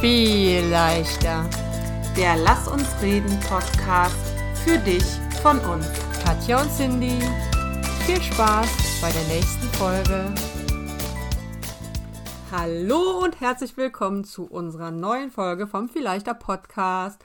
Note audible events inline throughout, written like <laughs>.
Viel leichter. Der Lass uns reden Podcast für dich von uns. Katja und Cindy. Viel Spaß bei der nächsten Folge. Hallo und herzlich willkommen zu unserer neuen Folge vom Vielleichter Podcast.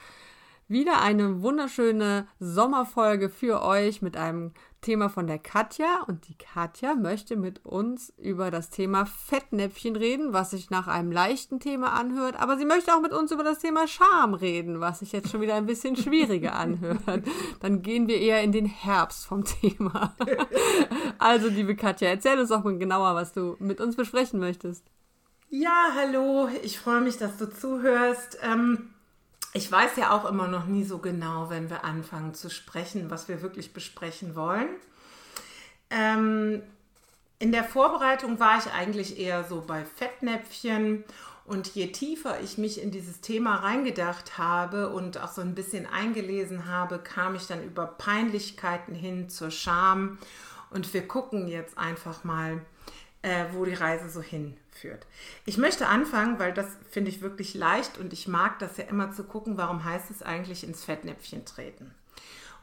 Wieder eine wunderschöne Sommerfolge für euch mit einem Thema von der Katja. Und die Katja möchte mit uns über das Thema Fettnäpfchen reden, was sich nach einem leichten Thema anhört. Aber sie möchte auch mit uns über das Thema Scham reden, was sich jetzt schon wieder ein bisschen schwieriger <laughs> anhört. Dann gehen wir eher in den Herbst vom Thema. <laughs> Also, liebe Katja, erzähl uns doch mal genauer, was du mit uns besprechen möchtest. Ja, hallo, ich freue mich, dass du zuhörst. Ähm ich weiß ja auch immer noch nie so genau, wenn wir anfangen zu sprechen, was wir wirklich besprechen wollen. Ähm, in der Vorbereitung war ich eigentlich eher so bei Fettnäpfchen und je tiefer ich mich in dieses Thema reingedacht habe und auch so ein bisschen eingelesen habe, kam ich dann über Peinlichkeiten hin zur Scham. Und wir gucken jetzt einfach mal, äh, wo die Reise so hinführt. Ich möchte anfangen, weil das finde ich wirklich leicht und ich mag das ja immer zu gucken, warum heißt es eigentlich ins Fettnäpfchen treten.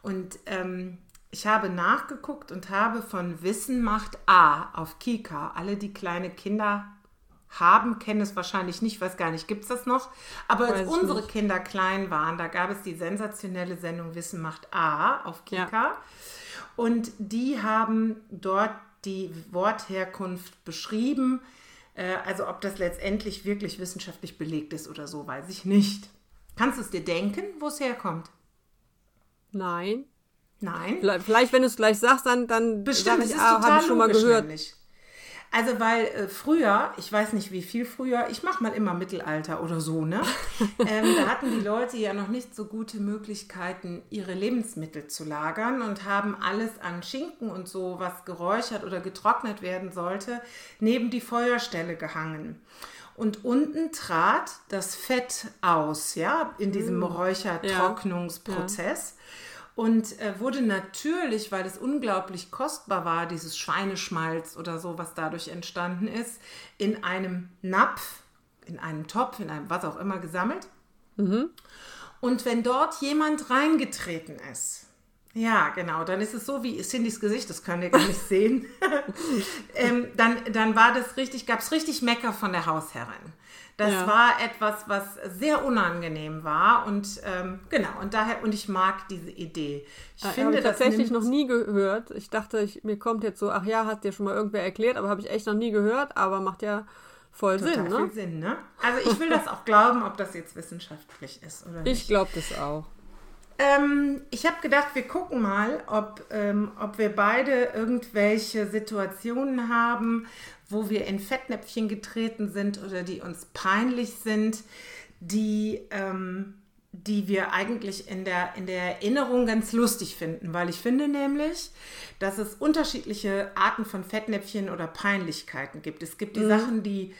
Und ähm, ich habe nachgeguckt und habe von Wissen macht A auf Kika, alle die kleine Kinder haben, kennen es wahrscheinlich nicht, weiß gar nicht, gibt es das noch. Aber als unsere nicht. Kinder klein waren, da gab es die sensationelle Sendung Wissen macht A auf Kika. Ja. Und die haben dort die Wortherkunft beschrieben. Äh, also ob das letztendlich wirklich wissenschaftlich belegt ist oder so, weiß ich nicht. Kannst du es dir denken, wo es herkommt? Nein. Nein. Vielleicht, wenn du es gleich sagst, dann, dann Bestimmt, ich, ah, habe ich schon mal gehört. Nämlich. Also weil äh, früher, ich weiß nicht wie viel früher, ich mache mal immer Mittelalter oder so, ne? <laughs> ähm, da hatten die Leute ja noch nicht so gute Möglichkeiten, ihre Lebensmittel zu lagern und haben alles an Schinken und so, was geräuchert oder getrocknet werden sollte, neben die Feuerstelle gehangen. Und unten trat das Fett aus, ja, in diesem mm. Räuchertrocknungsprozess. Ja. Und äh, wurde natürlich, weil es unglaublich kostbar war, dieses Schweineschmalz oder so, was dadurch entstanden ist, in einem Napf, in einem Topf, in einem was auch immer gesammelt. Mhm. Und wenn dort jemand reingetreten ist, ja, genau. Dann ist es so wie Cindys Gesicht, das könnt ihr gar nicht sehen. <laughs> ähm, dann, dann war das richtig, gab es richtig Mecker von der Hausherrin. Das ja. war etwas, was sehr unangenehm war und ähm, genau und daher und ich mag diese Idee. Ich ja, finde ich das tatsächlich noch nie gehört. Ich dachte, ich, mir kommt jetzt so, ach ja, hat dir schon mal irgendwer erklärt, aber habe ich echt noch nie gehört. Aber macht ja voll Total Sinn, ne? Sinn, ne? Also ich will das auch glauben, ob das jetzt wissenschaftlich ist oder nicht. Ich glaube das auch. Ähm, ich habe gedacht, wir gucken mal, ob, ähm, ob wir beide irgendwelche Situationen haben, wo wir in Fettnäpfchen getreten sind oder die uns peinlich sind, die, ähm, die wir eigentlich in der, in der Erinnerung ganz lustig finden. Weil ich finde nämlich, dass es unterschiedliche Arten von Fettnäpfchen oder Peinlichkeiten gibt. Es gibt die mhm. Sachen, die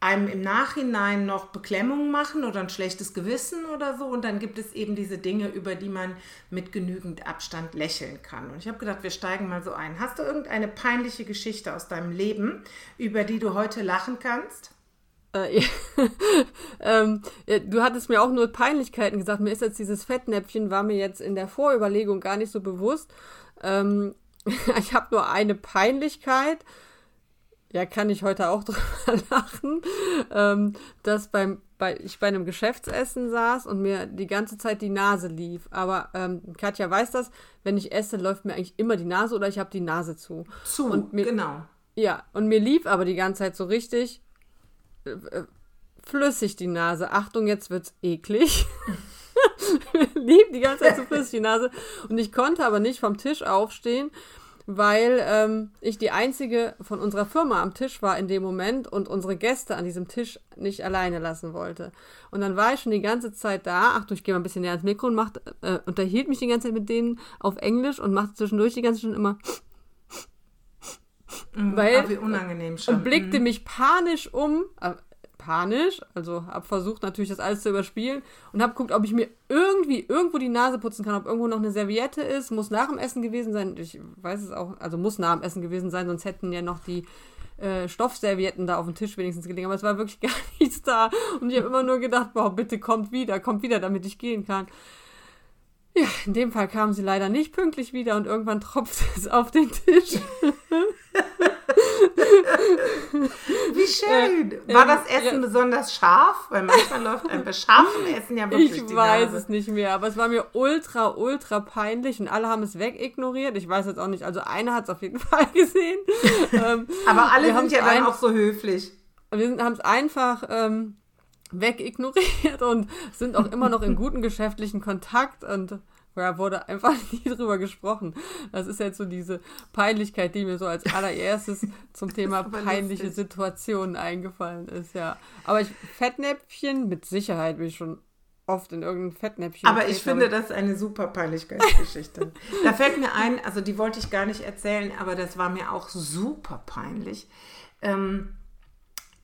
einem im Nachhinein noch Beklemmung machen oder ein schlechtes Gewissen oder so. Und dann gibt es eben diese Dinge, über die man mit genügend Abstand lächeln kann. Und ich habe gedacht, wir steigen mal so ein. Hast du irgendeine peinliche Geschichte aus deinem Leben, über die du heute lachen kannst? Äh, <laughs> ähm, du hattest mir auch nur Peinlichkeiten gesagt. Mir ist jetzt dieses Fettnäpfchen, war mir jetzt in der Vorüberlegung gar nicht so bewusst. Ähm, <laughs> ich habe nur eine Peinlichkeit ja, kann ich heute auch <laughs> drüber lachen, ähm, dass beim, bei, ich bei einem Geschäftsessen saß und mir die ganze Zeit die Nase lief. Aber ähm, Katja weiß das, wenn ich esse, läuft mir eigentlich immer die Nase oder ich habe die Nase zu. Zu, und mir, genau. Ja, und mir lief aber die ganze Zeit so richtig äh, äh flüssig die Nase. Achtung, jetzt wird's eklig. <laughs> lief die ganze Zeit so flüssig die Nase. Und ich konnte aber nicht vom Tisch aufstehen weil ähm, ich die einzige von unserer Firma am Tisch war in dem Moment und unsere Gäste an diesem Tisch nicht alleine lassen wollte. Und dann war ich schon die ganze Zeit da. Ach du, ich gehe mal ein bisschen näher ans Mikro und macht, äh, unterhielt mich die ganze Zeit mit denen auf Englisch und machte zwischendurch die ganze Zeit immer. Mhm, weil, wie unangenehm schon. Und blickte mhm. mich panisch um, äh, panisch, also habe versucht natürlich das alles zu überspielen und habe geguckt, ob ich mir irgendwie irgendwo die Nase putzen kann, ob irgendwo noch eine Serviette ist, muss nach dem Essen gewesen sein. Ich weiß es auch, also muss nach dem Essen gewesen sein, sonst hätten ja noch die äh, Stoffservietten da auf dem Tisch wenigstens gelegen. Aber es war wirklich <laughs> gar nicht nichts da. Und ich habe immer nur gedacht, boah, bitte kommt wieder, kommt wieder, damit ich gehen kann. Ja, in dem Fall kam sie leider nicht pünktlich wieder und irgendwann tropfte es auf den Tisch. <laughs> Wie schön. Äh, War das Essen äh, besonders scharf? Weil manchmal läuft ein bei scharfem <laughs> Essen ja wirklich Ich weiß es nicht mehr, aber es war mir ultra, ultra peinlich und alle haben es wegignoriert. Ich weiß jetzt auch nicht, also einer hat es auf jeden <laughs> Fall gesehen. ähm, aber alle sind ja dann auch so höflich. Wir haben es einfach ähm, wegignoriert und sind auch immer noch in guten geschäftlichen Kontakt und ja, wurde einfach <laughs> nie drüber gesprochen. Das ist jetzt so diese Peinlichkeit, die mir so als allererstes <laughs> zum Thema peinliche lustig. Situationen eingefallen ist, ja. Aber ich, Fettnäpfchen, mit Sicherheit bin ich schon oft in irgendein Fettnäpfchen. Aber ich finde das eine super Peinlichkeitsgeschichte. <laughs> da fällt mir ein, also die wollte ich gar nicht erzählen, aber das war mir auch super peinlich. Ähm,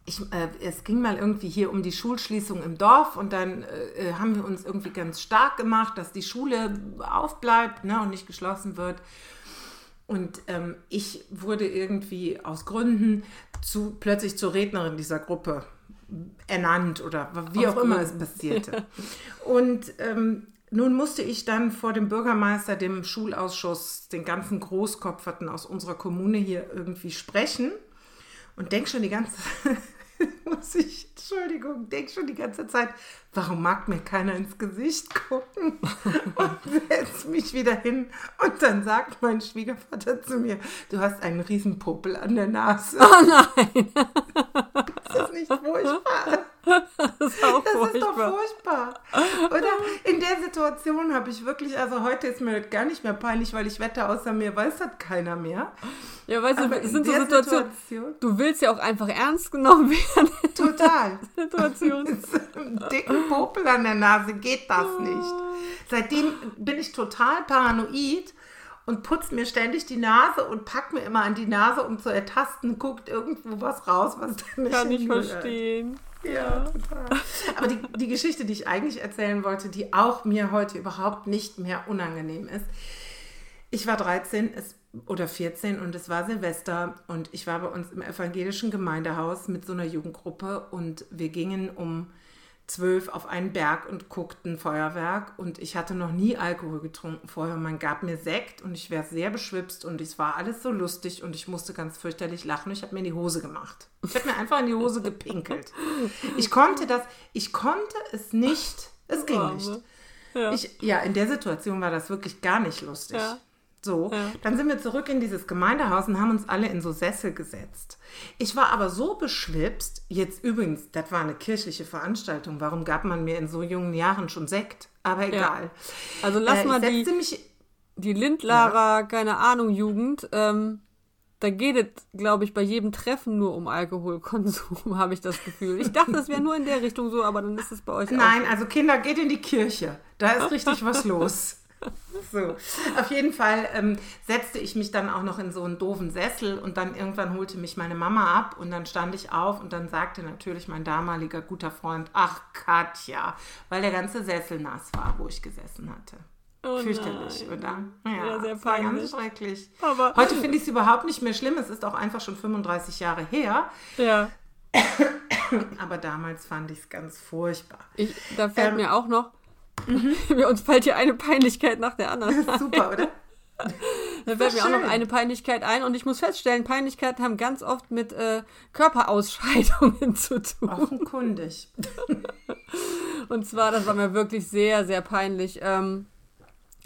ich, äh, es ging mal irgendwie hier um die Schulschließung im Dorf und dann äh, haben wir uns irgendwie ganz stark gemacht, dass die Schule aufbleibt ne, und nicht geschlossen wird. Und ähm, ich wurde irgendwie aus Gründen zu, plötzlich zur Rednerin dieser Gruppe ernannt oder wie auch immer es passierte. Und ähm, nun musste ich dann vor dem Bürgermeister, dem Schulausschuss, den ganzen Großkopferten aus unserer Kommune hier irgendwie sprechen und denk schon die ganze <laughs> muss ich, Entschuldigung, denke schon die ganze Zeit, warum mag mir keiner ins Gesicht gucken? <laughs> Und setzt mich wieder hin und dann sagt mein Schwiegervater zu mir, du hast einen riesen Popel an der Nase. Oh nein! Ist das nicht furchtbar? <laughs> Das ist, auch das furchtbar. ist doch furchtbar. Oder in der Situation habe ich wirklich, also heute ist mir gar nicht mehr peinlich, weil ich wette, außer mir weiß das keiner mehr. Ja, weißt du, es sind so Situationen, Situation, du willst ja auch einfach ernst genommen werden. Total. <laughs> Situation. Mit Popel an der Nase geht das nicht. Seitdem bin ich total paranoid und putzt mir ständig die Nase und packt mir immer an die Nase, um zu ertasten, guckt irgendwo was raus, was da nicht Kann ich verstehen. Ja, total. Aber die, die Geschichte, die ich eigentlich erzählen wollte, die auch mir heute überhaupt nicht mehr unangenehm ist. Ich war 13 es, oder 14 und es war Silvester und ich war bei uns im evangelischen Gemeindehaus mit so einer Jugendgruppe und wir gingen um zwölf auf einen Berg und guckten Feuerwerk und ich hatte noch nie Alkohol getrunken vorher. Man gab mir Sekt und ich wäre sehr beschwipst und es war alles so lustig und ich musste ganz fürchterlich lachen. Ich habe mir in die Hose gemacht. Ich habe mir einfach in die Hose gepinkelt. <laughs> Ich konnte das, ich konnte es nicht, es ging nicht. Ja. Ich, ja, in der Situation war das wirklich gar nicht lustig. Ja. So, ja. dann sind wir zurück in dieses Gemeindehaus und haben uns alle in so Sessel gesetzt. Ich war aber so beschwipst, jetzt übrigens, das war eine kirchliche Veranstaltung, warum gab man mir in so jungen Jahren schon Sekt? Aber egal. Ja. Also lass äh, mal die, mich, die Lindlarer, ja. keine Ahnung, Jugend, ähm, da geht es, glaube ich, bei jedem Treffen nur um Alkoholkonsum, <laughs> habe ich das Gefühl. Ich dachte, das wäre nur in der Richtung so, aber dann ist es bei euch Nein, auch. also Kinder, geht in die Kirche. Da ist richtig was <laughs> los. So, auf jeden Fall ähm, setzte ich mich dann auch noch in so einen doofen Sessel und dann irgendwann holte mich meine Mama ab und dann stand ich auf und dann sagte natürlich mein damaliger guter Freund, ach Katja, weil der ganze Sessel nass war, wo ich gesessen hatte. Oh Fürchterlich, oder? Ja, ja sehr peinlich. War ganz schrecklich. Aber Heute finde ich es überhaupt nicht mehr schlimm. Es ist auch einfach schon 35 Jahre her. Ja. Aber damals fand ich es ganz furchtbar. Ich, da fällt ähm, mir auch noch, Mhm. <laughs> Uns fällt hier eine Peinlichkeit nach der anderen. Das ist super, oder? <laughs> Da fällt mir schön. auch noch eine Peinlichkeit ein und ich muss feststellen, Peinlichkeiten haben ganz oft mit äh, Körperausscheidungen <laughs> zu tun. Offenkundig. und zwar, das war mir wirklich sehr, sehr peinlich. Ähm,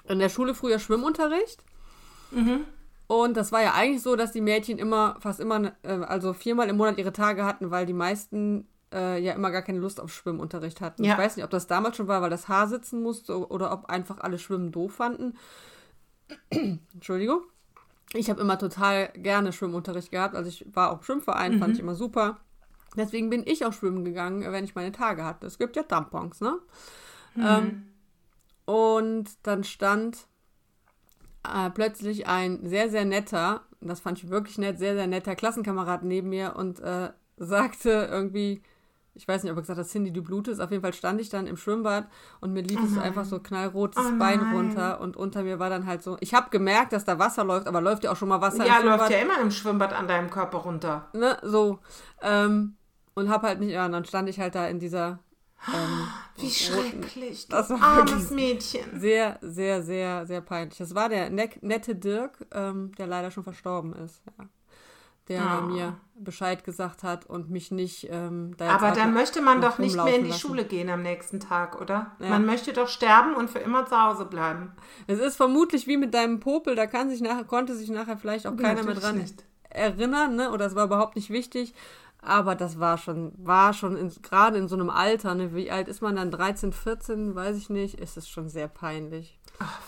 in der Schule früher Schwimmunterricht. Mhm. Und das war ja eigentlich so, dass die Mädchen immer, fast immer, äh, also viermal im Monat ihre Tage hatten, weil die meisten äh, ja immer gar keine Lust auf Schwimmunterricht hatten. Ja. Ich weiß nicht, ob das damals schon war, weil das Haar sitzen musste oder ob einfach alle Schwimmen doof fanden. <clears throat> Entschuldigung. Ich habe immer total gerne Schwimmunterricht gehabt. Also ich war auch Schwimmverein, mhm. fand ich immer super. Deswegen bin ich auch schwimmen gegangen, wenn ich meine Tage hatte. Es gibt ja Tampons, ne? Mhm. Ähm, und dann stand äh, plötzlich ein sehr, sehr netter, das fand ich wirklich nett, sehr, sehr netter Klassenkamerad neben mir und äh, sagte irgendwie, ich weiß nicht, ob er gesagt hat, Cindy, du blutest. Auf jeden Fall stand ich dann im Schwimmbad und mir lief oh es einfach so knallrotes oh Bein runter und unter mir war dann halt so. Ich habe gemerkt, dass da Wasser läuft, aber läuft ja auch schon mal Wasser ja, im Schwimmbad. Ja, läuft ja immer im Schwimmbad an deinem Körper runter. Ne, so. Ähm, Und hab halt nicht, ja, und dann stand ich halt da in dieser. Ähm, Wie schrecklich. Das war armes Mädchen. sehr, sehr, sehr, sehr peinlich. Das war der ne nette Dirk, ähm, der leider schon verstorben ist. Ja. Der Ah. mir Bescheid gesagt hat und mich nicht ähm, da Aber dann möchte man doch nicht mehr in die lassen. Schule gehen am nächsten Tag, oder? Ja. Man möchte doch sterben und für immer zu Hause bleiben. Es ist vermutlich wie mit deinem Popel, da kann sich nachher, konnte sich nachher vielleicht auch keiner mehr dran nicht. erinnern, ne? Oder es war überhaupt nicht wichtig. Aber das war schon, war schon in, gerade in so einem Alter, ne? Wie alt ist man dann? 13, 14, weiß ich nicht, ist es schon sehr peinlich. Ach,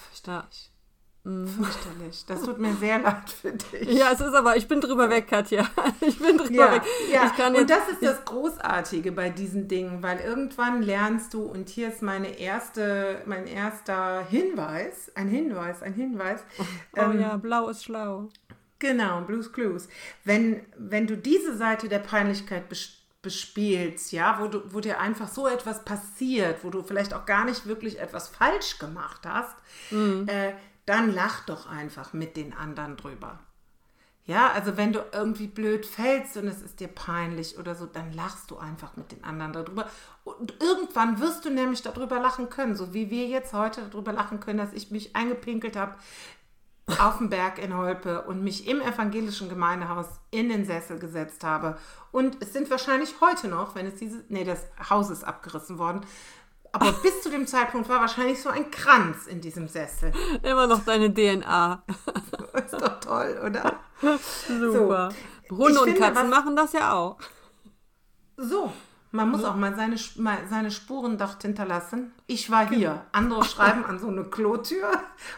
fürchterlich. Fürchterlich. Das tut mir sehr leid für dich. Mhm. Ja, es ist aber, ich bin drüber weg, Katja. <laughs> Ich bin drüber Ja, weg. ja. Ich kann und jetzt, das ist das Großartige bei diesen Dingen, weil irgendwann lernst du, und hier ist meine erste, mein erster Hinweis, ein Hinweis, ein Hinweis. oh ähm, ja, blau ist schlau. Genau, Blues Clues. Wenn, wenn du diese Seite der Peinlichkeit bes- bespielst, ja, wo, du, wo dir einfach so etwas passiert, wo du vielleicht auch gar nicht wirklich etwas falsch gemacht hast, äh, dann lach doch einfach mit den anderen drüber. Ja, also wenn du irgendwie blöd fällst und es ist dir peinlich oder so, dann lachst du einfach mit den anderen darüber. Und irgendwann wirst du nämlich darüber lachen können, so wie wir jetzt heute darüber lachen können, dass ich mich eingepinkelt habe auf dem Berg in Holpe und mich im evangelischen Gemeindehaus in den Sessel gesetzt habe. Und es sind wahrscheinlich heute noch, wenn es dieses, nee, das Haus ist abgerissen worden, aber bis zu dem Zeitpunkt war wahrscheinlich so ein Kranz in diesem Sessel. Immer noch deine DNA. <laughs> Ist doch toll, oder? Super. Ich Hunde und Katzen was- machen das ja auch. So, man muss auch mal seine, mal seine Spuren dort hinterlassen. Ich war hier. Andere <laughs> schreiben an so eine Klotür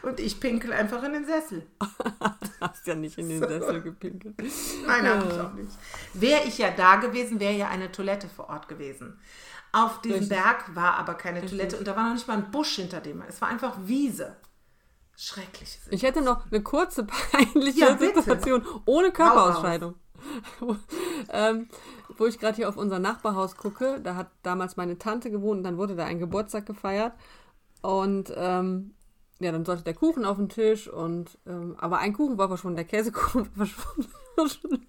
und ich pinkel einfach in den Sessel. <laughs> Hast ja nicht in den Sessel gepinkelt. Nein, habe ich auch nicht. Wäre ich ja da gewesen, wäre ja eine Toilette vor Ort gewesen. Auf diesem Richtig. Berg war aber keine Toilette und da war noch nicht mal ein Busch hinter dem. Es war einfach Wiese. Schrecklich. Ich hätte noch eine kurze <laughs> peinliche Ja. Situation ohne Körperausscheidung. <laughs> ähm, wo ich gerade hier auf unser Nachbarhaus gucke, da hat damals meine Tante gewohnt und dann wurde da ein Geburtstag gefeiert. Und ähm, ja, dann sollte der Kuchen auf den Tisch und ähm, aber ein Kuchen war verschwunden, der Käsekuchen <laughs> war verschwunden.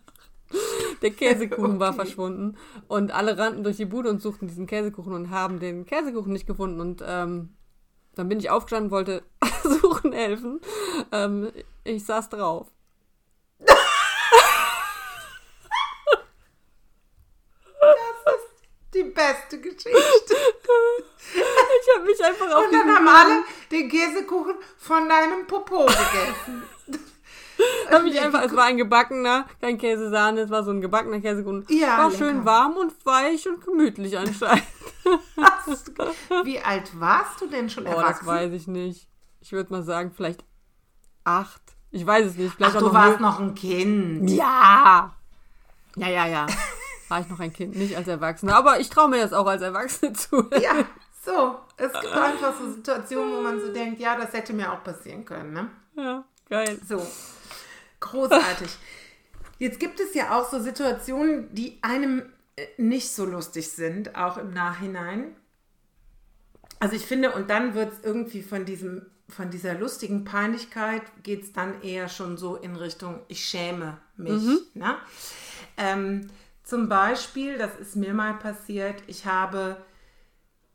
<laughs> Der Käsekuchen war <laughs> Okay. verschwunden und alle rannten durch die Bude und suchten diesen Käsekuchen und haben den Käsekuchen nicht gefunden und ähm, dann bin ich aufgestanden, wollte <laughs> suchen helfen. Ähm, ich saß drauf. Die beste Geschichte. Ich habe mich einfach auf Und dann haben alle den Käsekuchen von deinem Popo gegessen. <laughs> hab mich einfach, es war ein gebackener, kein Käsesahne, es war so ein gebackener Käsekuchen. Ja, war lecker. schön warm und weich und gemütlich anscheinend. <laughs> Wie alt warst du denn schon Oh, das erwachsen? weiß ich nicht. Ich würde mal sagen, vielleicht acht. Ich weiß es nicht. Vielleicht Ach, du noch warst noch ein Kind. Ja. Ja, ja, ja. <laughs> War ich noch ein Kind, nicht als Erwachsener. Aber ich traue mir das auch als Erwachsene zu. Ja, so. Es gibt einfach so Situationen, wo man so denkt, ja, das hätte mir auch passieren können. Ne? Ja, geil. So, großartig. Jetzt gibt es ja auch so Situationen, die einem äh, nicht so lustig sind, auch im Nachhinein. Also ich finde, und dann wird es irgendwie von diesem, von dieser lustigen Peinlichkeit, geht es dann eher schon so in Richtung, ich schäme mich. Ne? Ähm, zum Beispiel, das ist mir mal passiert, ich habe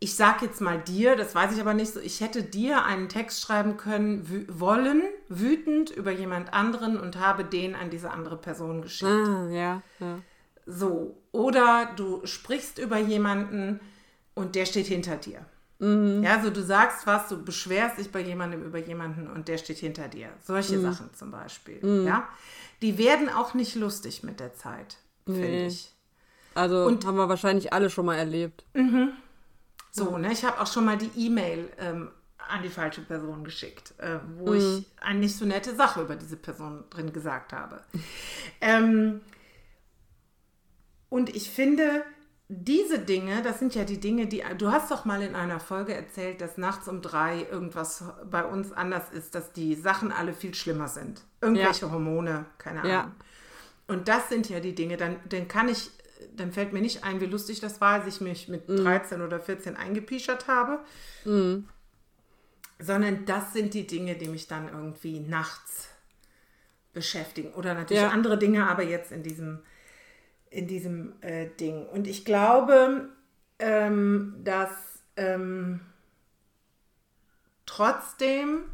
ich sag jetzt mal dir, das weiß ich aber nicht so, ich hätte dir einen Text schreiben können, wü wollen, wütend über jemand anderen und habe den an diese andere Person geschickt. Ah, ja, ja. So. Oder du sprichst über jemanden und der steht hinter dir. Ja, also du sagst was, du beschwerst dich bei jemandem über jemanden und der steht hinter dir. Solche Sachen zum Beispiel. Ja. Die werden auch nicht lustig mit der Zeit, finde Nee. ich. Also Und- haben wir wahrscheinlich alle schon mal erlebt. So, ne, ich habe auch schon mal die E-Mail ähm, an die falsche Person geschickt, äh, wo ich eine nicht so nette Sache über diese Person drin gesagt habe. <laughs> ähm, und ich finde, diese Dinge, das sind ja die Dinge, die du hast doch mal in einer Folge erzählt, dass nachts um drei irgendwas bei uns anders ist, dass die Sachen alle viel schlimmer sind. Irgendwelche Hormone, keine Ahnung. Ja. Und das sind ja die Dinge, dann, dann kann ich, dann fällt mir nicht ein, wie lustig das war, als ich mich mit 13 oder 14 eingepischert habe. Sondern das sind die Dinge, die mich dann irgendwie nachts beschäftigen. Oder natürlich Ja. andere Dinge, aber jetzt in diesem, in diesem äh, Ding. Und ich glaube, ähm, dass ähm, trotzdem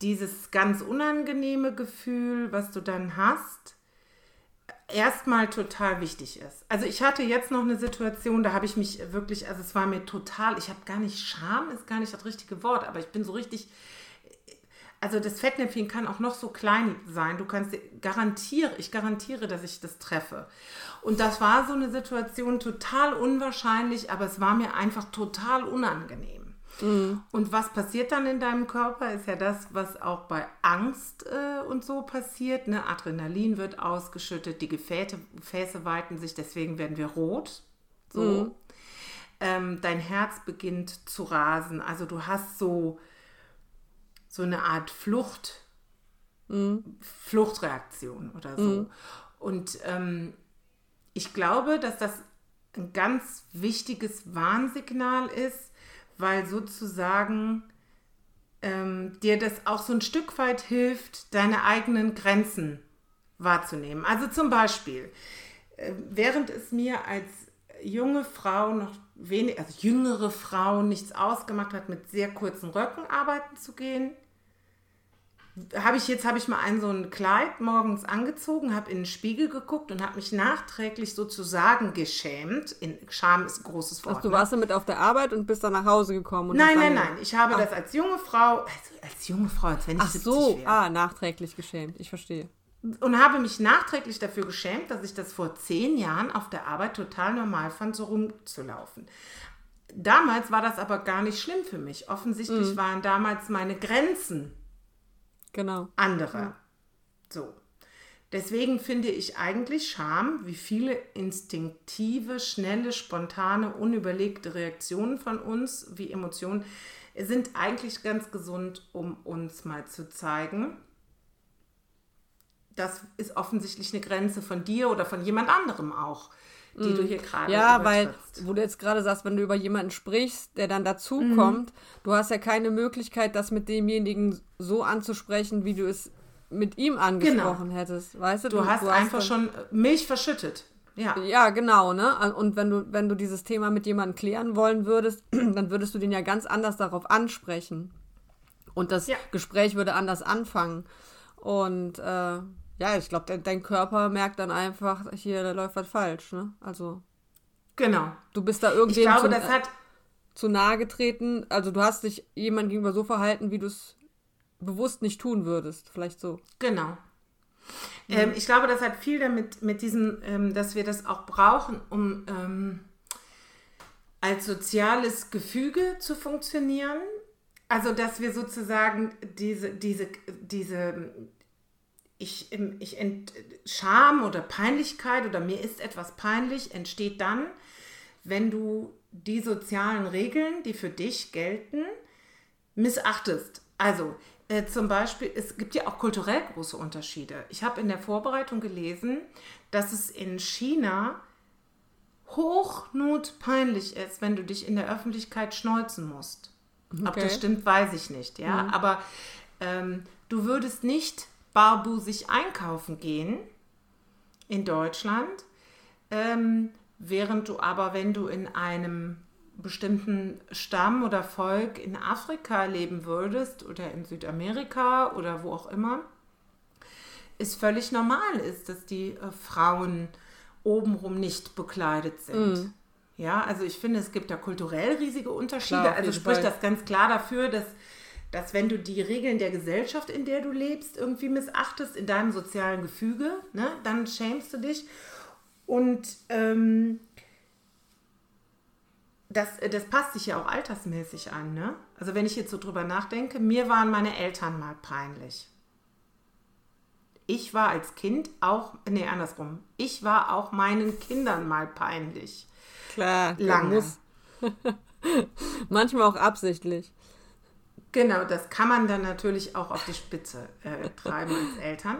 dieses ganz unangenehme Gefühl, was du dann hast, erstmal total wichtig ist. Also ich hatte jetzt noch eine Situation, da habe ich mich wirklich, also es war mir total, ich habe gar nicht Scham, ist gar nicht das richtige Wort, aber ich bin so richtig, also das Fettnäpfchen kann auch noch so klein sein. Du kannst garantiere, ich garantiere, dass ich das treffe. Und das war so eine Situation total unwahrscheinlich, aber es war mir einfach total unangenehm. Mhm. Und was passiert dann in deinem Körper, ist ja das, was auch bei Angst äh, und so passiert. Ne? Adrenalin wird ausgeschüttet, die Gefäße, Gefäße weiten sich, deswegen werden wir rot. So. Mhm. Ähm, dein Herz beginnt zu rasen. Also du hast so, so eine Art Flucht, mhm. Fluchtreaktion oder so. Mhm. Und ähm, ich glaube, dass das ein ganz wichtiges Warnsignal ist, weil sozusagen ähm, dir das auch so ein Stück weit hilft, deine eigenen Grenzen wahrzunehmen. Also zum Beispiel, äh, während es mir als junge Frau noch wenig, also jüngere Frau nichts ausgemacht hat, mit sehr kurzen Röcken arbeiten zu gehen, habe ich jetzt habe ich mal ein so ein Kleid morgens angezogen, habe in den Spiegel geguckt und habe mich nachträglich sozusagen geschämt. In, Scham ist ein großes Wort. Also du warst damit auf der Arbeit und bist dann nach Hause gekommen. nein, nein, nein. Ich habe Ach. das als junge Frau, also als junge Frau, als wenn ich Ach so, wäre. ah, nachträglich geschämt. Ich verstehe. Und habe mich nachträglich dafür geschämt, dass ich das vor zehn Jahren auf der Arbeit total normal fand, so rumzulaufen. Damals war das aber gar nicht schlimm für mich. Offensichtlich mhm. waren damals meine Grenzen genau. andere. Ja. So. Deswegen finde ich eigentlich Scham, wie viele instinktive, schnelle, spontane, unüberlegte Reaktionen von uns, wie Emotionen, sind eigentlich ganz gesund, um uns mal zu zeigen, das ist offensichtlich eine Grenze von dir oder von jemand anderem auch, die mm. du hier gerade Ja, weil, wo du jetzt gerade sagst, wenn du über jemanden sprichst, der dann dazukommt, mm. du hast ja keine Möglichkeit, das mit demjenigen so anzusprechen, wie du es mit ihm angesprochen genau. hättest. Weißt du, du, du hast du einfach hast schon Milch verschüttet. Ja. ja, genau, ne? Und wenn du, wenn du dieses Thema mit jemandem klären wollen würdest, <clears throat> dann würdest du den ja ganz anders darauf ansprechen. Und das ja. Gespräch würde anders anfangen. Und äh, ja, ich glaube, dein, dein, Körper merkt dann einfach, hier, da läuft was falsch, ne? Also. Genau. Du bist da irgendwie zu, zu nahe getreten. Also du hast dich jemand gegenüber so verhalten, wie du es bewusst nicht tun würdest. Vielleicht so. Genau. Mhm. Ähm, ich glaube, das hat viel damit mit diesem, ähm, dass wir das auch brauchen, um ähm, als soziales Gefüge zu funktionieren. Also, dass wir sozusagen diese, diese, diese, ich, ich ent, Scham oder Peinlichkeit oder mir ist etwas peinlich, entsteht dann, wenn du die sozialen Regeln, die für dich gelten, missachtest. Also äh, zum Beispiel, es gibt ja auch kulturell große Unterschiede. Ich habe in der Vorbereitung gelesen, dass es in China hochnot peinlich ist, wenn du dich in der Öffentlichkeit schneuzen musst. Okay. Ob das stimmt, weiß ich nicht. Ja, mhm. aber ähm, du würdest nicht barbusig einkaufen gehen in Deutschland, ähm, während du aber, wenn du in einem bestimmten Stamm oder Volk in Afrika leben würdest oder in Südamerika oder wo auch immer, es völlig normal ist, dass die äh, Frauen obenrum nicht bekleidet sind. Mm. Ja, also ich finde, es gibt da kulturell riesige Unterschiede. Klar, also spricht das ganz klar dafür, dass dass wenn du die Regeln der Gesellschaft, in der du lebst, irgendwie missachtest, in deinem sozialen Gefüge, ne, dann schämst du dich. Und ähm, das, das passt sich ja auch altersmäßig an. Ne? Also wenn ich jetzt so drüber nachdenke, mir waren meine Eltern mal peinlich. Ich war als Kind auch, nee, andersrum. Ich war auch meinen Kindern mal peinlich. Klar, lange. <laughs> Manchmal auch absichtlich. Genau, das kann man dann natürlich auch auf die Spitze äh, treiben als Eltern.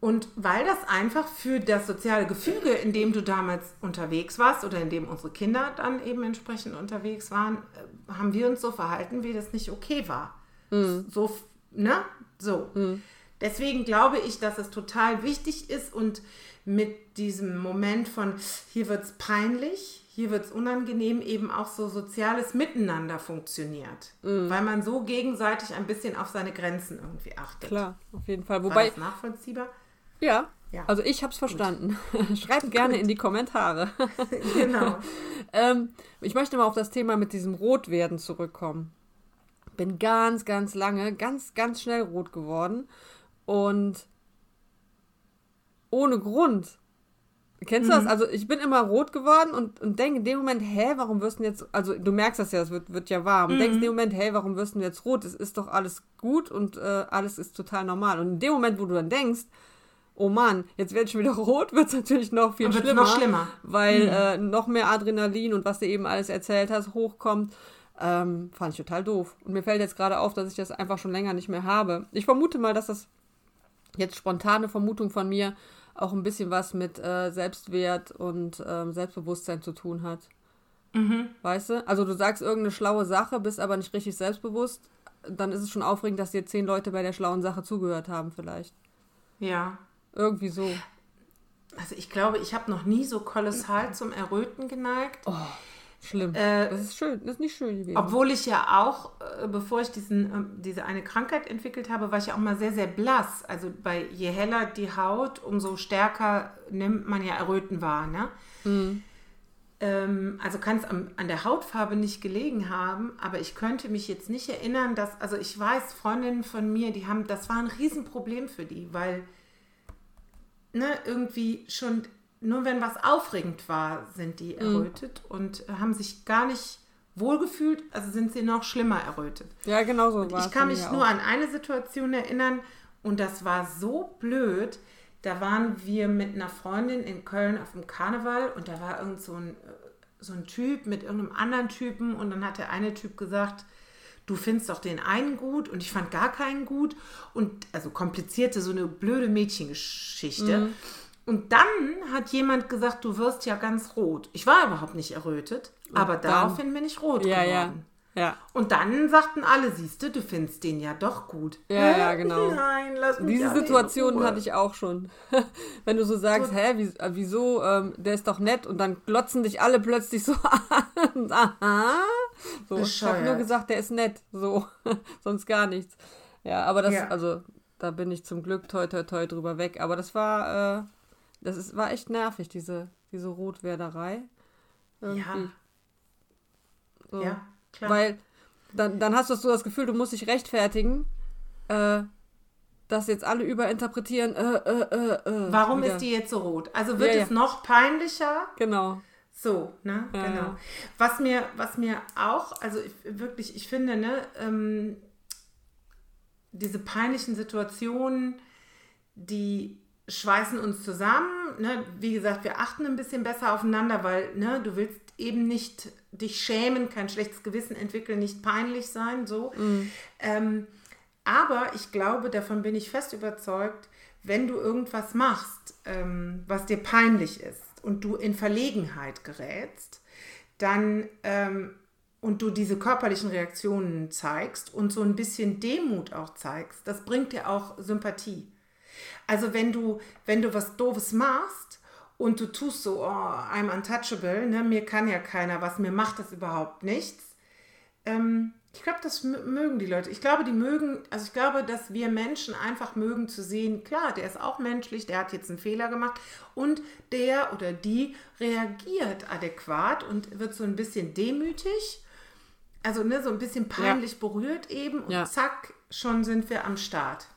Und weil das einfach für das soziale Gefüge, in dem du damals unterwegs warst oder in dem unsere Kinder dann eben entsprechend unterwegs waren, äh, haben wir uns so verhalten, wie das nicht okay war. Mhm. So, ne? So. Mhm. Deswegen glaube ich, dass es total wichtig ist und mit diesem Moment von hier wird es peinlich, hier wird es unangenehm, eben auch so soziales Miteinander funktioniert. Mhm. Weil man so gegenseitig ein bisschen auf seine Grenzen irgendwie achtet. Klar, auf jeden Fall. Wobei, War das nachvollziehbar? Ja, ja. Also ich habe es verstanden. <laughs> Schreibt <laughs> gerne Gut. in die Kommentare. <laughs> genau. ähm, ich möchte mal auf das Thema mit diesem Rotwerden zurückkommen. Bin ganz, ganz lange, ganz, ganz schnell rot geworden. Und ohne Grund. Kennst du mhm. das? Also ich bin immer rot geworden und, und denke in dem Moment, hä, warum wirst du jetzt, also du merkst das ja, es wird, wird ja warm. Mhm. Denkst in dem Moment, hä, warum wirst du jetzt rot? Es ist doch alles gut und äh, alles ist total normal. Und in dem Moment, wo du dann denkst, oh Mann, jetzt werde ich wieder <laughs> rot, wird es natürlich noch viel schlimmer. Noch schlimmer. Weil mhm. äh, noch mehr Adrenalin und was du eben alles erzählt hast, hochkommt. Ähm, fand ich total doof. Und mir fällt jetzt gerade auf, dass ich das einfach schon länger nicht mehr habe. Ich vermute mal, dass das jetzt spontane Vermutung von mir auch ein bisschen was mit äh, Selbstwert und ähm, Selbstbewusstsein zu tun hat. Mhm. Weißt du? Also du sagst irgendeine schlaue Sache, bist aber nicht richtig selbstbewusst, dann ist es schon aufregend, dass dir zehn Leute bei der schlauen Sache zugehört haben, vielleicht. Ja. Irgendwie so. Also ich glaube, ich habe noch nie so kolossal zum Erröten geneigt. Oh, schlimm. Äh, das ist schön, das ist nicht schön gewesen. Obwohl ich ja auch, äh, bevor ich diesen, äh, diese eine Krankheit entwickelt habe, war ich ja auch mal sehr, sehr blass. Also bei je heller die Haut, umso stärker nimmt man ja Erröten wahr. Ne? Mhm. Ähm, also kann es an, an der Hautfarbe nicht gelegen haben, aber ich könnte mich jetzt nicht erinnern, dass, also ich weiß, Freundinnen von mir, die haben, das war ein Riesenproblem für die, weil ne, irgendwie schon, nur wenn was aufregend war, sind die mhm. errötet mhm. und haben sich gar nicht wohlgefühlt, also sind sie noch schlimmer errötet. Ja, genau so Ich kann mich nur an eine Situation erinnern und das war so blöd. Da waren wir mit einer Freundin in Köln auf dem Karneval und da war irgend so ein, so ein Typ mit irgendeinem anderen Typen und dann hat der eine Typ gesagt, du findest doch den einen gut und ich fand gar keinen gut. Und also komplizierte, so eine blöde Mädchengeschichte. Mhm. Und dann hat jemand gesagt, du wirst ja ganz rot. Ich war überhaupt nicht errötet, und aber dann, daraufhin bin ich rot ja, geworden. Ja. Und dann sagten alle, siehst du, du findest den ja doch gut. Ja, ja, genau. Nein, lass mich Diese Situation hatte ich auch schon. <laughs> Wenn du so sagst, so, hä, äh, wieso, ähm, der ist doch nett und dann glotzen dich alle plötzlich so <laughs> an. Aha. So, ich habe nur gesagt, der ist nett. So, <laughs> sonst gar nichts. Ja, aber das, ja. also, da bin ich zum Glück toi toi toi drüber weg. Aber das war, äh, das ist, war echt nervig, diese, diese Rotwerderei. Irgendwie. Ja. So. Ja. Klar. Weil dann, dann hast du so das Gefühl, du musst dich rechtfertigen, äh, dass jetzt alle überinterpretieren. Äh, äh, äh, äh Warum wieder. ist die jetzt so rot? Also wird ja, es ja. noch peinlicher? Genau. So, ne? Ja, genau. Was mir, was mir auch, also ich, wirklich, ich finde, ne, ähm, diese peinlichen Situationen, die schweißen uns zusammen. Ne? Wie gesagt, wir achten ein bisschen besser aufeinander, weil ne, du willst eben nicht dich schämen, kein schlechtes Gewissen entwickeln, nicht peinlich sein, so. Mhm. Ähm, aber ich glaube, davon bin ich fest überzeugt, wenn du irgendwas machst, ähm, was dir peinlich ist und du in Verlegenheit gerätst, dann ähm, und du diese körperlichen Reaktionen zeigst und so ein bisschen Demut auch zeigst, das bringt dir auch Sympathie. Also wenn du, wenn du was Doofes machst und du tust so, oh, I'm untouchable, ne, mir kann ja keiner was, mir macht das überhaupt nichts. Ähm, ich glaube, das mögen die Leute. Ich glaube, die mögen, also ich glaube, dass wir Menschen einfach mögen zu sehen, klar, der ist auch menschlich, der hat jetzt einen Fehler gemacht und der oder die reagiert adäquat und wird so ein bisschen demütig, also ne, so ein bisschen peinlich ja. berührt eben und ja. zack, schon sind wir am Start.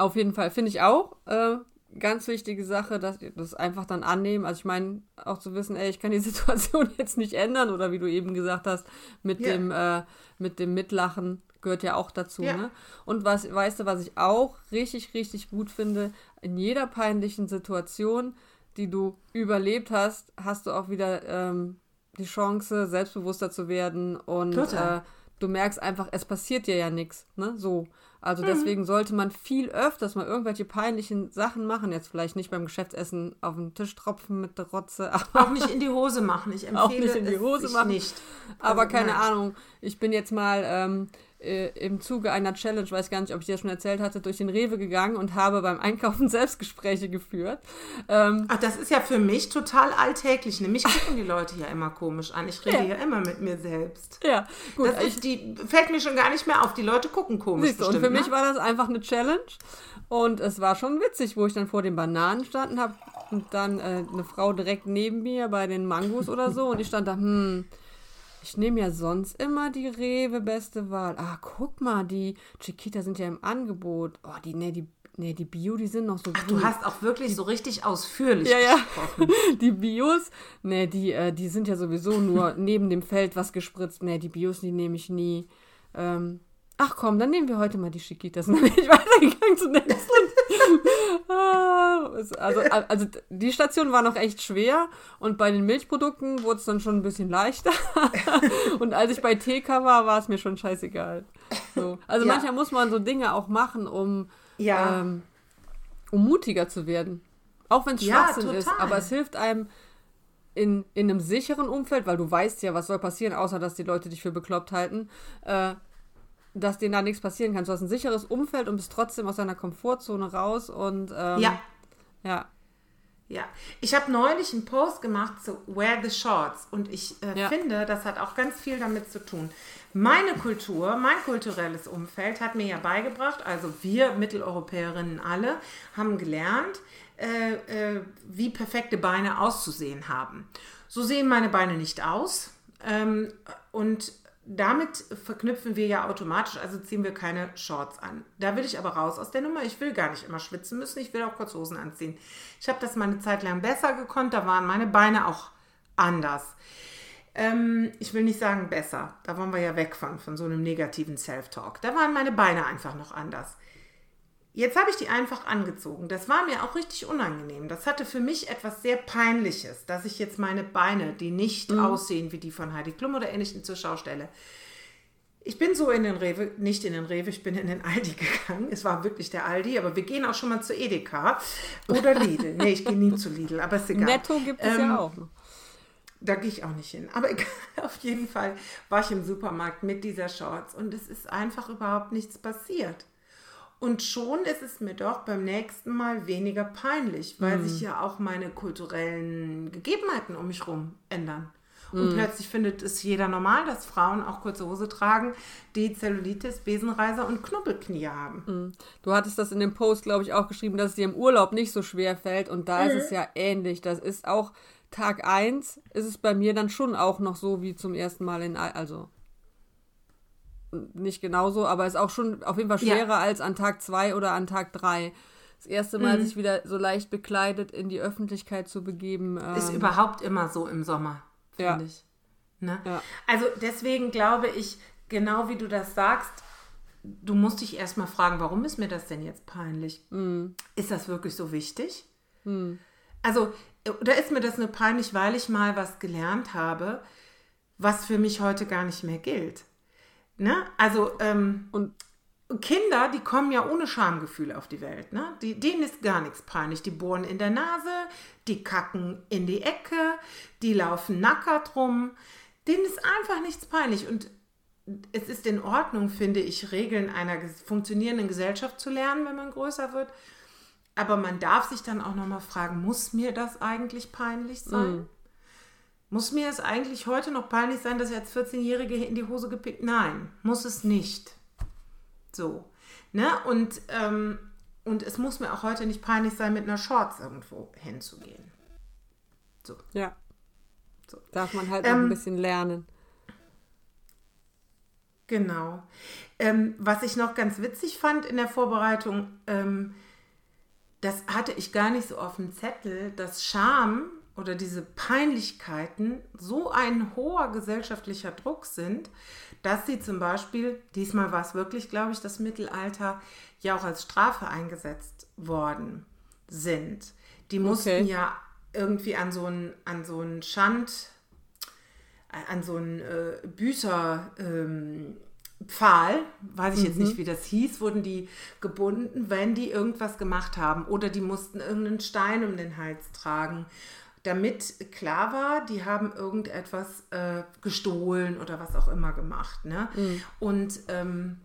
Auf jeden Fall, finde ich auch. Äh, ganz wichtige Sache, dass das einfach dann annehmen. Also ich meine, auch zu wissen, ey, ich kann die <laughs> Situation jetzt nicht ändern oder wie du eben gesagt hast, mit yeah. dem äh, mit dem Mitlachen gehört ja auch dazu. Yeah. Ne? Und was, weißt du, was ich auch richtig, richtig gut finde, in jeder peinlichen Situation, die du überlebt hast, hast du auch wieder ähm, die Chance, selbstbewusster zu werden und äh, du merkst einfach, es passiert dir ja nichts. Ne? So. Also mhm. deswegen sollte man viel öfters mal irgendwelche peinlichen Sachen machen. Jetzt vielleicht nicht beim Geschäftsessen auf den Tisch tropfen mit der Rotze. <laughs> auch nicht in die Hose machen. Ich empfehle auch nicht in die Hose machen. Nicht. Aber also, keine nein. Ahnung. Ich bin jetzt mal ähm, äh, im Zuge einer Challenge, weiß gar nicht, ob ich dir schon erzählt hatte, durch den Rewe gegangen und habe beim Einkaufen <laughs> Selbstgespräche geführt. Ähm, Ach, das ist ja für mich total alltäglich. Nämlich gucken die Leute ja immer komisch an. Ich rede ja, ja immer mit mir selbst. Ja, gut. Das ist, die, fällt mir schon gar nicht mehr auf. Die Leute gucken komisch. Siehst du, bestimmt, und für ne? mich war das einfach eine Challenge. Und es war schon witzig, wo ich dann vor den Bananen standen habe und dann äh, eine Frau direkt neben mir bei den Mangos oder so. Und ich stand da, hm ich nehme ja sonst immer die Rewe beste Wahl. Ah, guck mal, die Chiquita sind ja im Angebot. Oh, die, nee, die, nee, die Bio, die sind noch so Ach, gut. du hast auch wirklich die, so richtig ausführlich ja, ja. gesprochen. <laughs> die Bios, nee, die, äh, die sind ja sowieso nur <laughs> neben dem Feld was gespritzt. Nee, die Bios, die nehme ich nie. Ähm, ach komm, dann nehmen wir heute mal die Chiquitas. <laughs> Dann bin ich weitergegangen zu Nestle. <laughs> Also, also die Station war noch echt schwer und bei den Milchprodukten wurde es dann schon ein bisschen leichter. <laughs> und als ich bei TK war, war es mir schon scheißegal. So. Also ja. manchmal muss man so Dinge auch machen, um, ja. ähm, um mutiger zu werden. Auch wenn es Schwachsinn ja, ist, aber es hilft einem in, in einem sicheren Umfeld, weil du weißt ja, was soll passieren, außer dass die Leute dich für bekloppt halten, äh, dass denen da nichts passieren kann. Du hast ein sicheres Umfeld und bist trotzdem aus deiner Komfortzone raus und ähm, ja. Ja. Ja, ich habe neulich einen Post gemacht zu Wear the Shorts und ich äh, ja. finde, das hat auch ganz viel damit zu tun. Meine Kultur, mein kulturelles Umfeld hat mir ja beigebracht, also wir Mitteleuropäerinnen alle haben gelernt, äh, äh, wie perfekte Beine auszusehen haben. So sehen meine Beine nicht aus. Ähm, und damit verknüpfen wir ja automatisch, also ziehen wir keine Shorts an. Da will ich aber raus aus der Nummer. Ich will gar nicht immer schwitzen müssen. Ich will auch kurz Hosen anziehen. Ich habe das meine Zeit lang besser gekonnt. Da waren meine Beine auch anders. Ähm, ich will nicht sagen besser. Da wollen wir ja weg von, von so einem negativen Self-Talk. Da waren meine Beine einfach noch anders. Jetzt habe ich die einfach angezogen. Das war mir auch richtig unangenehm. Das hatte für mich etwas sehr Peinliches, dass ich jetzt meine Beine, die nicht mhm. aussehen wie die von Heidi Klum oder ähnlichen, zur Schau stelle. Ich bin so in den Rewe, nicht in den Rewe, ich bin in den Aldi <laughs> gegangen. Es war wirklich der Aldi, aber wir gehen auch schon mal zu Edeka oder Lidl. nee, ich gehe nie zu Lidl, aber ist egal. Netto gibt es ähm, ja auch. Da gehe ich auch nicht hin. Aber <laughs> egal, auf jeden Fall war ich im Supermarkt mit dieser Shorts und es ist einfach überhaupt nichts passiert. Und schon ist es mir doch beim nächsten Mal weniger peinlich, weil mm. sich ja auch meine kulturellen Gegebenheiten um mich herum ändern. Und mm. plötzlich findet es jeder normal, dass Frauen auch kurze Hose tragen, die Zellulitis, Besenreiser und Knubbelknie haben. Mm. Du hattest das in dem Post, glaube ich, auch geschrieben, dass es dir im Urlaub nicht so schwer fällt. Und da ist es mhm. ja ähnlich. Das ist auch Tag 1 ist es bei mir dann schon auch noch so wie zum ersten Mal in, also nicht genauso, aber ist auch schon auf jeden Fall schwerer ja. als an Tag zwei oder an Tag drei. Das erste Mal mhm. sich wieder so leicht bekleidet in die Öffentlichkeit zu begeben. Ähm, ist überhaupt immer so im Sommer, finde ja. ich. Ne? Ja. Also deswegen glaube ich, genau wie du das sagst, du musst dich erstmal fragen, warum ist mir das denn jetzt peinlich? Mhm. Ist das wirklich so wichtig? Mhm. Also, oder ist mir das nur peinlich, weil ich mal was gelernt habe, was für mich heute gar nicht mehr gilt? Ne? Also, ähm, und Kinder, die kommen ja ohne Schamgefühl auf die Welt. Ne? Die, denen ist gar nichts peinlich. Die bohren in der Nase, die kacken in die Ecke, die laufen nackert rum. Denen ist einfach nichts peinlich. Und es ist in Ordnung, finde ich, Regeln einer funktionierenden Gesellschaft zu lernen, wenn man größer wird. Aber man darf sich dann auch nochmal fragen, muss mir das eigentlich peinlich sein? Mm. Muss mir es eigentlich heute noch peinlich sein, dass ich als 14-Jährige in die Hose gepickt? Nein, muss es nicht. So. Ne? Und, ähm, und es muss mir auch heute nicht peinlich sein, mit einer Shorts irgendwo hinzugehen. So. Ja. So. Darf man halt ähm, auch ein bisschen lernen. Genau. Ähm, was ich noch ganz witzig fand in der Vorbereitung, ähm, das hatte ich gar nicht so auf dem Zettel, dass Scham oder diese Peinlichkeiten so ein hoher gesellschaftlicher Druck sind, dass sie zum Beispiel, diesmal war es wirklich, glaube ich, das Mittelalter, ja auch als Strafe eingesetzt worden sind. Die mussten okay. ja irgendwie an so einen, an so einen Schand, an so einen äh, Büßer, ähm, Pfahl, weiß ich jetzt mhm. nicht, wie das hieß, wurden die gebunden, wenn die irgendwas gemacht haben. Oder die mussten irgendeinen Stein um den Hals tragen damit klar war, die haben irgendetwas äh, gestohlen oder was auch immer gemacht. Ne? Mhm. Und ähm,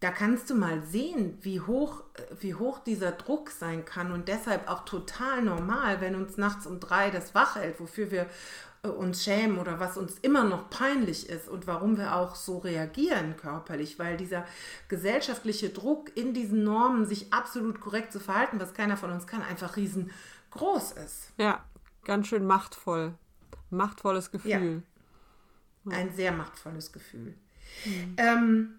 da kannst du mal sehen, wie hoch, wie hoch dieser Druck sein kann und deshalb auch total normal, wenn uns nachts um drei das wach hält, wofür wir äh, uns schämen oder was uns immer noch peinlich ist und warum wir auch so reagieren körperlich, weil dieser gesellschaftliche Druck in diesen Normen, sich absolut korrekt zu verhalten, was keiner von uns kann, einfach riesengroß ist. Ja, ganz schön machtvoll. Machtvolles Gefühl. Ja. Ein sehr machtvolles Gefühl. Mhm. Ähm,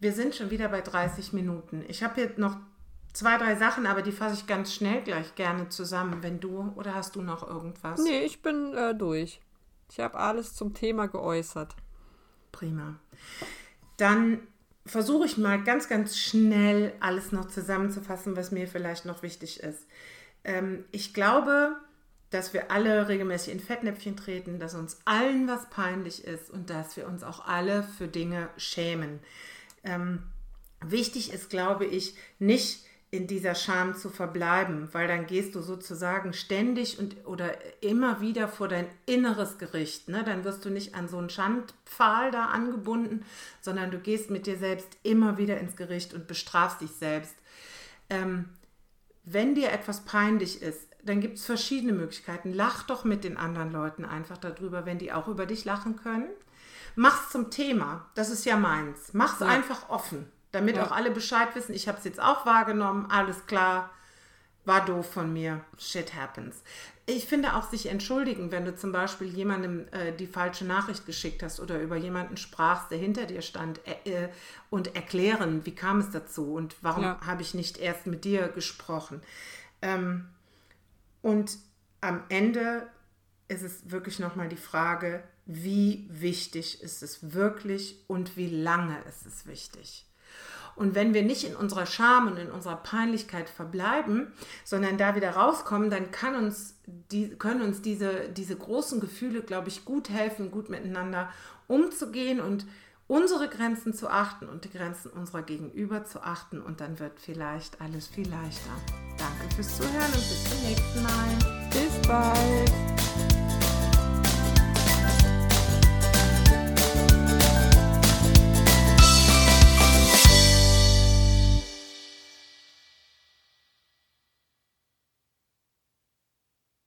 wir sind schon wieder bei 30 Minuten. Ich habe jetzt noch zwei, drei Sachen, aber die fasse ich ganz schnell gleich gerne zusammen, wenn du oder hast du noch irgendwas? Nee, ich bin äh, durch. Ich habe alles zum Thema geäußert. Prima. Dann versuche ich mal ganz, ganz schnell alles noch zusammenzufassen, was mir vielleicht noch wichtig ist. Ähm, ich glaube, dass wir alle regelmäßig in Fettnäpfchen treten, dass uns allen was peinlich ist und dass wir uns auch alle für Dinge schämen. Ähm, wichtig ist, glaube ich, nicht in dieser Scham zu verbleiben, weil dann gehst du sozusagen ständig und oder immer wieder vor dein inneres Gericht. Ne? Dann wirst du nicht an so einen Schandpfahl da angebunden, sondern du gehst mit dir selbst immer wieder ins Gericht und bestrafst dich selbst. Ähm, wenn dir etwas peinlich ist, dann gibt es verschiedene Möglichkeiten. Lach doch mit den anderen Leuten einfach darüber, wenn die auch über dich lachen können. Mach's zum Thema. Das ist ja meins. Mach's ja. einfach offen, damit ja. auch alle Bescheid wissen. Ich habe es jetzt auch wahrgenommen. Alles klar. War doof von mir. Shit happens. Ich finde auch sich entschuldigen, wenn du zum Beispiel jemandem äh, die falsche Nachricht geschickt hast oder über jemanden sprachst, der hinter dir stand äh, äh und erklären, wie kam es dazu und warum ja. habe ich nicht erst mit dir gesprochen. Ähm, und am Ende ist es wirklich nochmal die Frage, wie wichtig ist es wirklich und wie lange ist es wichtig. Und wenn wir nicht in unserer Scham und in unserer Peinlichkeit verbleiben, sondern da wieder rauskommen, dann kann uns die, können uns diese, diese großen Gefühle, glaube ich, gut helfen, gut miteinander umzugehen und unsere Grenzen zu achten und die Grenzen unserer Gegenüber zu achten. Und dann wird vielleicht alles viel leichter. Danke fürs Zuhören und bis zum nächsten Mal. Bis bald.